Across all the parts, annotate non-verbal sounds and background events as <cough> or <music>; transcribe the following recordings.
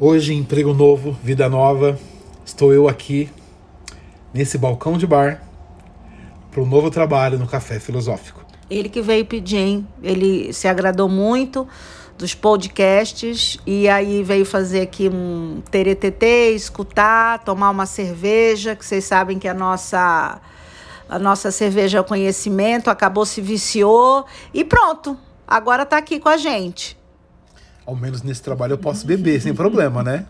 Hoje, emprego novo, vida nova, estou eu aqui nesse balcão de bar para um novo trabalho no Café Filosófico. Ele que veio pedir, hein? Ele se agradou muito dos podcasts e aí veio fazer aqui um teretetê, escutar, tomar uma cerveja, que vocês sabem que a nossa a nossa cerveja é o conhecimento, acabou se viciou e pronto. Agora está aqui com a gente ao menos nesse trabalho eu posso beber sem problema, né?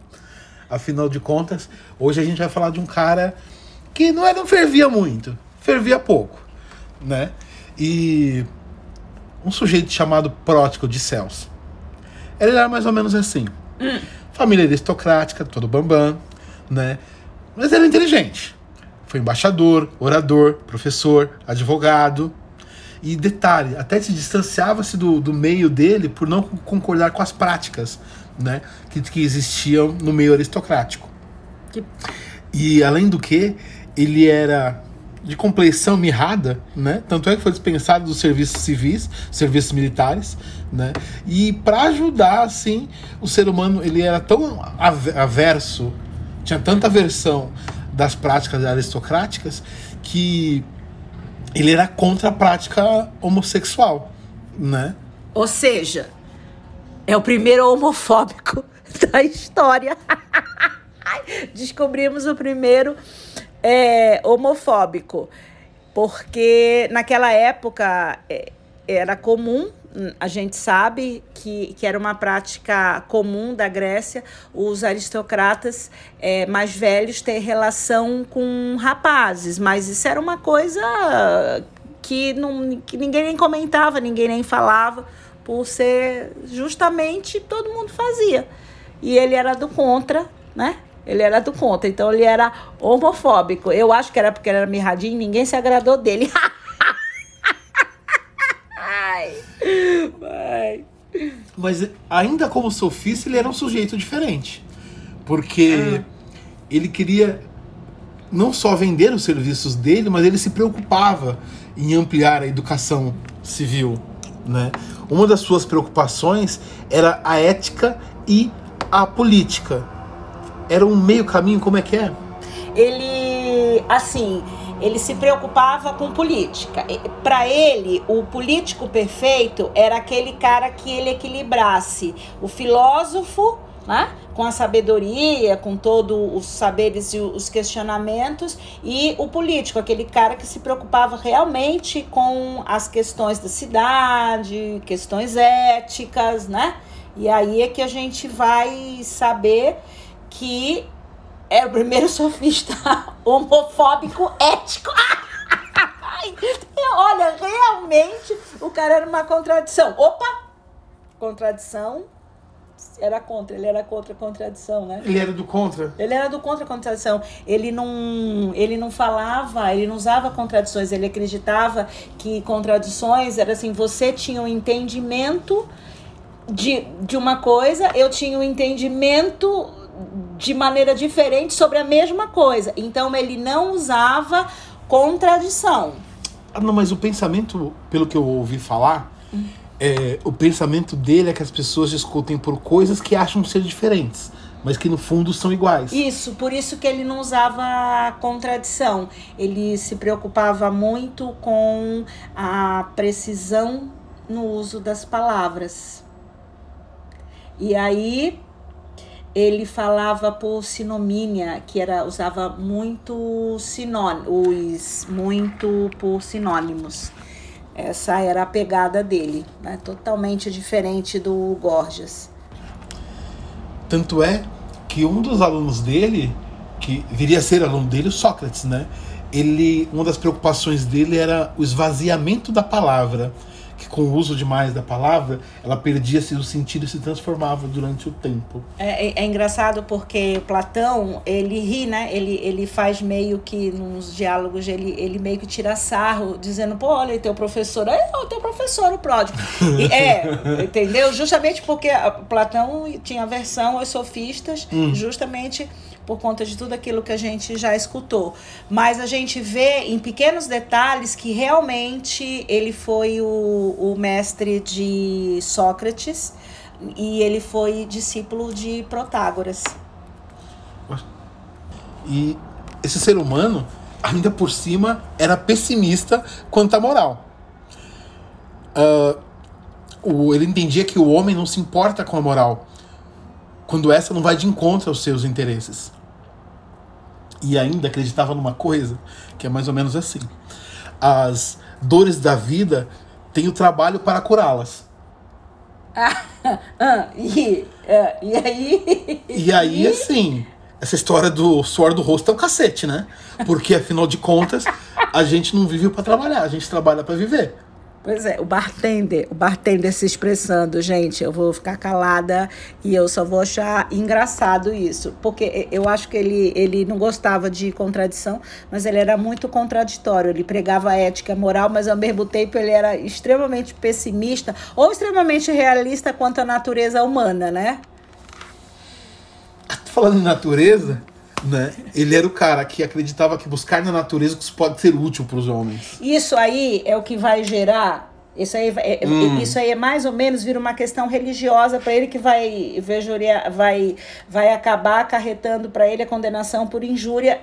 Afinal de contas, hoje a gente vai falar de um cara que não, é, não fervia muito, fervia pouco, né? E um sujeito chamado Prótico de Celso. Ele era mais ou menos assim. Hum. Família aristocrática, todo bambam, né? Mas era inteligente. Foi embaixador, orador, professor, advogado, e detalhe, até se distanciava-se do, do meio dele por não concordar com as práticas né, que, que existiam no meio aristocrático. Que... E além do que, ele era de compleição mirrada, né? Tanto é que foi dispensado dos serviços civis, serviços militares, né? E para ajudar assim, o ser humano, ele era tão averso, tinha tanta aversão das práticas aristocráticas que ele era contra a prática homossexual, né? Ou seja, é o primeiro homofóbico <laughs> da história. <laughs> Descobrimos o primeiro é, homofóbico, porque naquela época é, era comum a gente sabe que, que era uma prática comum da Grécia os aristocratas é, mais velhos ter relação com rapazes, mas isso era uma coisa que, não, que ninguém nem comentava, ninguém nem falava, por ser justamente todo mundo fazia. E ele era do contra, né? Ele era do contra, então ele era homofóbico. Eu acho que era porque ele era mirradinho, ninguém se agradou dele. <laughs> Mas ainda como sofista, ele era um sujeito diferente. Porque ah. ele queria não só vender os serviços dele, mas ele se preocupava em ampliar a educação civil. Né? Uma das suas preocupações era a ética e a política. Era um meio caminho, como é que é? Ele, assim, ele se preocupava com política. Para ele, o político perfeito era aquele cara que ele equilibrasse o filósofo né? com a sabedoria, com todos os saberes e os questionamentos, e o político, aquele cara que se preocupava realmente com as questões da cidade, questões éticas, né? E aí é que a gente vai saber que é o primeiro sofista <laughs> homofóbico ético. <laughs> Olha, realmente o cara era uma contradição. Opa! Contradição era contra, ele era contra a contradição, né? Ele era do contra? Ele era do contra a contradição. Ele não, ele não falava, ele não usava contradições, ele acreditava que contradições era assim, você tinha um entendimento de, de uma coisa, eu tinha um entendimento de maneira diferente sobre a mesma coisa. Então ele não usava contradição. Ah, não, mas o pensamento, pelo que eu ouvi falar, hum. é, o pensamento dele é que as pessoas discutem por coisas que acham ser diferentes, mas que no fundo são iguais. Isso, por isso que ele não usava contradição. Ele se preocupava muito com a precisão no uso das palavras. E aí ele falava por sinomínia, que era usava muito sinônimos, muito por sinônimos. Essa era a pegada dele, né? totalmente diferente do Gorgias. Tanto é que um dos alunos dele, que viria a ser aluno dele, o Sócrates, né? Ele, uma das preocupações dele era o esvaziamento da palavra que com o uso demais da palavra, ela perdia-se o sentido e se transformava durante o tempo. É, é, é, engraçado porque Platão, ele ri, né? Ele, ele faz meio que, nos diálogos, ele, ele meio que tira sarro, dizendo, pô, olha, teu professor, é o teu professor, o pródigo. E, é, <laughs> entendeu? Justamente porque Platão tinha aversão aos sofistas, hum. justamente por conta de tudo aquilo que a gente já escutou. Mas a gente vê em pequenos detalhes que realmente ele foi o, o mestre de Sócrates. e ele foi discípulo de Protágoras. E esse ser humano, ainda por cima, era pessimista quanto à moral. Uh, o, ele entendia que o homem não se importa com a moral quando essa não vai de encontro aos seus interesses. E ainda acreditava numa coisa que é mais ou menos assim: as dores da vida têm o trabalho para curá-las. Ah, <laughs> ah, e, uh, e aí? E aí, <laughs> assim, essa história do suor do rosto é um cacete, né? Porque afinal de contas, a gente não vive para trabalhar, a gente trabalha para viver. Pois é, o bartender, o bartender se expressando, gente, eu vou ficar calada e eu só vou achar engraçado isso, porque eu acho que ele, ele não gostava de contradição, mas ele era muito contraditório, ele pregava ética, moral, mas ao mesmo tempo ele era extremamente pessimista ou extremamente realista quanto à natureza humana, né? Falando em natureza, né? Ele era o cara que acreditava que buscar na natureza que isso pode ser útil para os homens. Isso aí é o que vai gerar. Isso aí, é, hum. isso aí é mais ou menos vira uma questão religiosa para ele que vai, vai, vai acabar acarretando para ele a condenação por injúria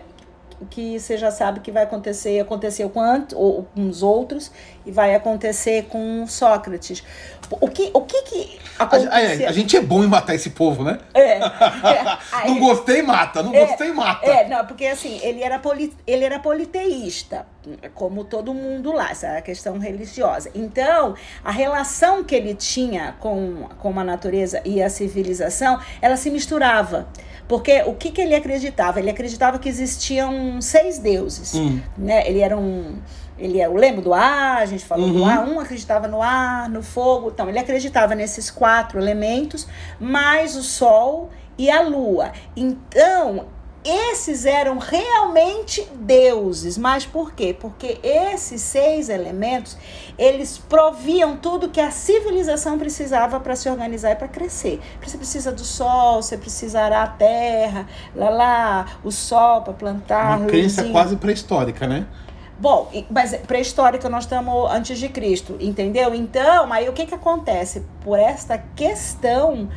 que você já sabe que vai acontecer, aconteceu com, ou, com os outros e vai acontecer com Sócrates. O que, o que, que aconteceu? A, a, a, gente é bom em matar esse povo, né? É. <laughs> é não gostei, mata. Não é, gostei, mata. É, não, porque assim, ele era, poli, ele era politeísta, como todo mundo lá, essa é a questão religiosa. Então, a relação que ele tinha com, com a natureza e a civilização, ela se misturava. Porque o que, que ele acreditava? Ele acreditava que existiam seis deuses. Hum. Né? Ele era um. Ele é o lembro do ar, a gente falou uhum. do ar, um acreditava no ar, no fogo. Então, ele acreditava nesses quatro elementos, mais o sol e a lua. Então, esses eram realmente deuses. Mas por quê? Porque esses seis elementos, eles proviam tudo que a civilização precisava para se organizar e para crescer. Você precisa do sol, você precisará a terra, lá lá, o sol para plantar. Uma crença quase pré-histórica, né? Bom, mas pré-histórica nós estamos antes de Cristo, entendeu? Então, aí o que que acontece? Por esta questão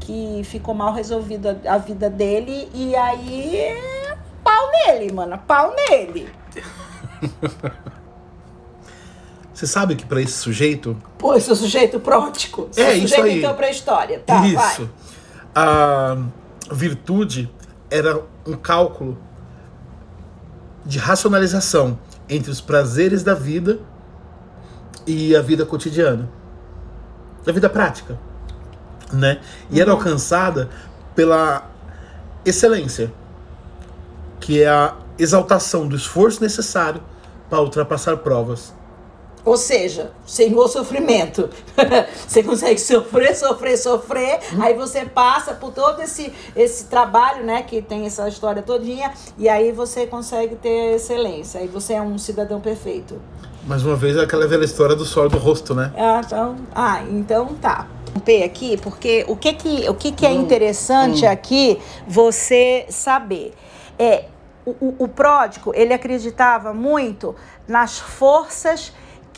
que ficou mal resolvido a, vida dele e aí pau nele, mano, pau nele. <laughs> Você sabe que para esse sujeito. Pô, esse é o sujeito prótico. Esse é, isso aí. então para a história. Tá, isso. Vai. A virtude era um cálculo de racionalização entre os prazeres da vida e a vida cotidiana, da vida prática né? E era uhum. alcançada pela excelência, que é a exaltação do esforço necessário para ultrapassar provas. Ou seja, sem o sofrimento. <laughs> você consegue sofrer, sofrer, sofrer, uhum. aí você passa por todo esse, esse trabalho, né, que tem essa história todinha, e aí você consegue ter excelência, aí você é um cidadão perfeito. Mais uma vez, aquela velha história do sol do rosto, né? Ah, então, ah, então tá aqui porque o que que, o que, que é hum, interessante hum. aqui você saber é o, o pródigo ele acreditava muito nas forças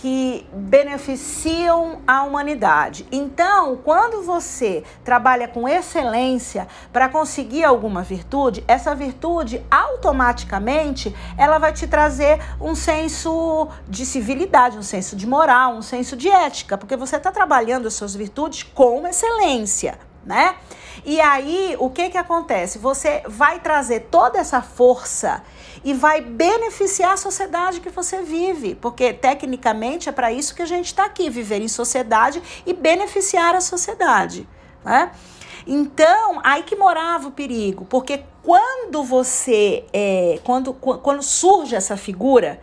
que beneficiam a humanidade. Então, quando você trabalha com excelência para conseguir alguma virtude, essa virtude automaticamente ela vai te trazer um senso de civilidade, um senso de moral, um senso de ética, porque você está trabalhando as suas virtudes com excelência, né? E aí, o que que acontece? Você vai trazer toda essa força e vai beneficiar a sociedade que você vive, porque tecnicamente é para isso que a gente está aqui, viver em sociedade e beneficiar a sociedade, né? Então, aí que morava o perigo, porque quando você, é, quando, quando surge essa figura,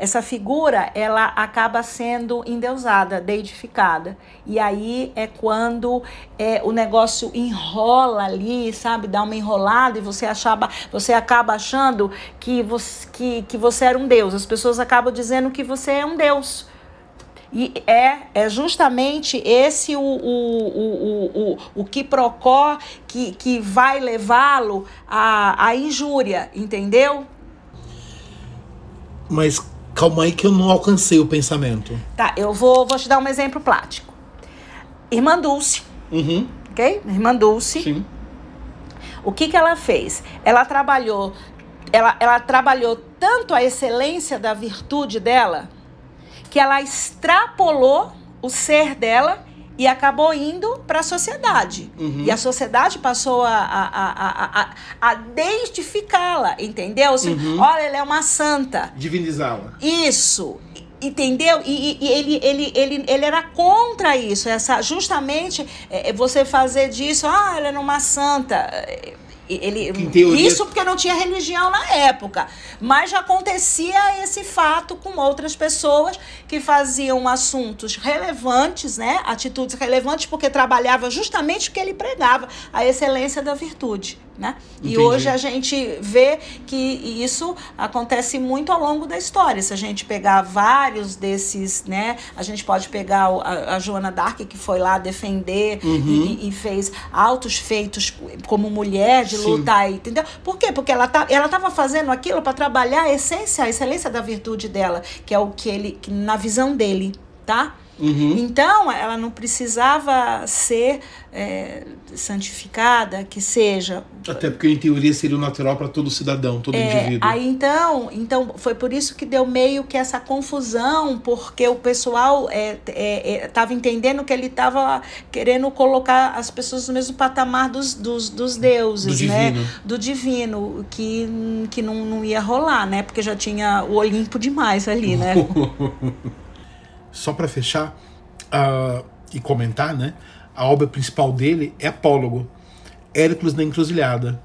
essa figura ela acaba sendo endeusada, deidificada. E aí é quando é, o negócio enrola ali, sabe? Dá uma enrolada e você, achava, você acaba achando que você, que, que você era um deus. As pessoas acabam dizendo que você é um deus. E é, é justamente esse o, o, o, o, o que procó que, que vai levá-lo à, à injúria, entendeu? Mas Calma aí que eu não alcancei o pensamento. Tá, eu vou, vou te dar um exemplo prático. Irmã Dulce, Uhum. Ok? Irmã Dulce. Sim. O que, que ela fez? Ela trabalhou, ela, ela trabalhou tanto a excelência da virtude dela que ela extrapolou o ser dela e acabou indo para a sociedade. Uhum. E a sociedade passou a, a, a, a, a deistificá-la, entendeu? Assim, Uhum. Olha, ela é uma santa. Divinizá-la. Isso. Entendeu? E, e- e ele, ele, ele, ele era contra isso, essa justamente é, é, você fazer disso, ah, ela era uma santa. Ele, teoria- Isso porque não tinha religião na época. Mas já acontecia esse fato com outras pessoas que faziam assuntos relevantes, né? Atitudes relevantes, porque trabalhava justamente o que ele pregava, a excelência da virtude. Né? E hoje a gente vê que isso acontece muito ao longo da história. Se a gente pegar vários desses, né? A gente pode pegar a, a Joana Dark, que foi lá defender Uhum. e, e fez altos feitos como mulher de Sim. lutar, entendeu? Por quê? Porque ela tá, ela estava fazendo aquilo para trabalhar a essência, a excelência da virtude dela, que é o que ele, que na visão dele, tá? Uhum. Então, ela não precisava ser é, santificada, que seja. Até porque, em teoria, seria o natural para todo cidadão, todo É, indivíduo. aí então, então, foi por isso que deu meio que essa confusão, porque o pessoal estava entendendo que ele estava querendo colocar as pessoas no mesmo patamar dos, dos, dos deuses, Do né? divino. Do divino, que, que não, não ia rolar, né? Porque já tinha o Olimpo demais ali, né? <laughs> Só para fechar ah, e comentar, né? A obra principal dele é Apólogo. Hércules na Encruzilhada.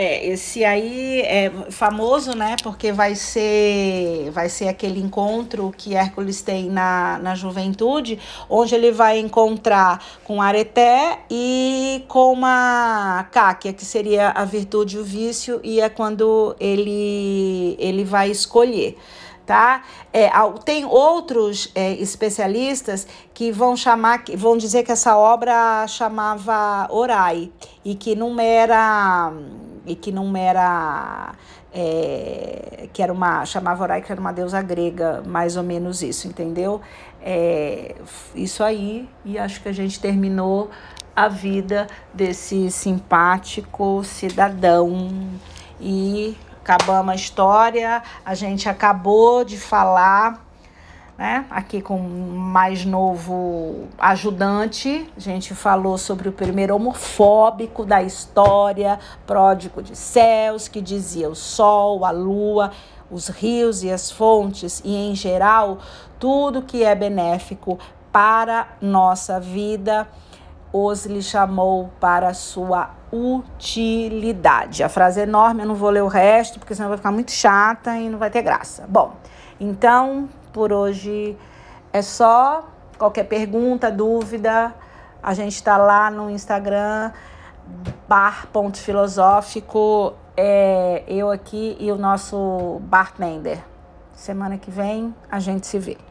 É, esse aí é famoso, né? Porque vai ser, vai ser aquele encontro que Hércules tem na, na juventude, onde ele vai encontrar com Areté e com uma Cáquia, que seria a virtude e o vício, e é quando ele, ele vai escolher. Tá? É, tem outros é, especialistas que vão chamar, que vão dizer que essa obra chamava Orai e que não era e que não era é, que era uma chamava Orai que era uma deusa grega, mais ou menos isso, entendeu? É, isso aí e acho que a gente terminou a vida desse simpático cidadão e acabamos a história. A gente acabou de falar, né? Aqui com mais novo ajudante, a gente falou sobre o primeiro homofóbico da história, pródigo de céus, que dizia o sol, a lua, os rios e as fontes, e em geral, tudo que é benéfico para nossa vida os lhe chamou para sua utilidade. A frase é enorme, eu não vou ler o resto, porque senão vai ficar muito chata e não vai ter graça. Bom, então, por hoje é só. Qualquer pergunta, dúvida, a gente está lá no Instagram, bar.filosófico, é, eu aqui e o nosso bartender. Semana que vem a gente se vê.